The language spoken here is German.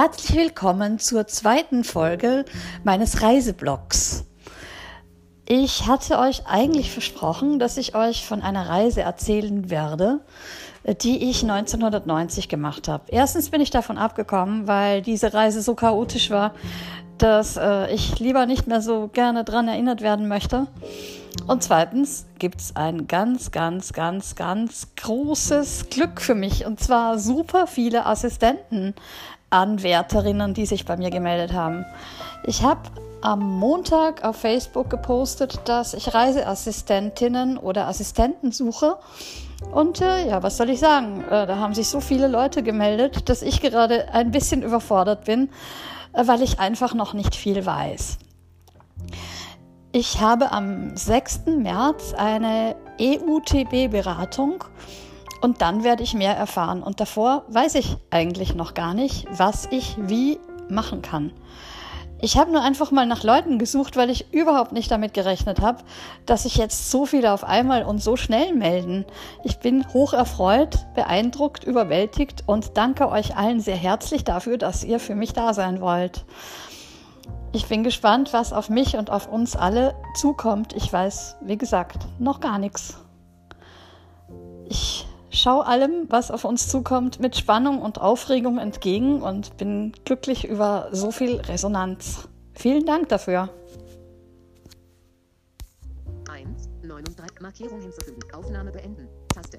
Herzlich willkommen zur zweiten Folge meines Reiseblogs. Ich hatte euch eigentlich versprochen, dass ich euch von einer Reise erzählen werde, die ich 1990 gemacht habe. Erstens bin ich davon abgekommen, weil diese Reise so chaotisch war, dass äh, ich lieber nicht mehr so gerne dran erinnert werden möchte. Und zweitens gibt es ein ganz, ganz, ganz, ganz großes Glück für mich. Und zwar super viele Assistentenanwärterinnen, die sich bei mir gemeldet haben. Ich habe am Montag auf Facebook gepostet, dass ich Reiseassistentinnen oder Assistenten suche. Und äh, ja, was soll ich sagen? Äh, da haben sich so viele Leute gemeldet, dass ich gerade ein bisschen überfordert bin, äh, weil ich einfach noch nicht viel weiß. Ich habe am 6. März eine EUTB-Beratung und dann werde ich mehr erfahren. Und davor weiß ich eigentlich noch gar nicht, was ich wie machen kann. Ich habe nur einfach mal nach Leuten gesucht, weil ich überhaupt nicht damit gerechnet habe, dass sich jetzt so viele auf einmal und so schnell melden. Ich bin hoch erfreut, beeindruckt, überwältigt und danke euch allen sehr herzlich dafür, dass ihr für mich da sein wollt. Ich bin gespannt, was auf mich und auf uns alle zukommt. Ich weiß, wie gesagt, noch gar nichts. Ich schaue allem, was auf uns zukommt, mit Spannung und Aufregung entgegen und bin glücklich über so viel Resonanz. Vielen Dank dafür. 1, 9 und 3 Markierung hinzufügen. Aufnahme beenden. Taste.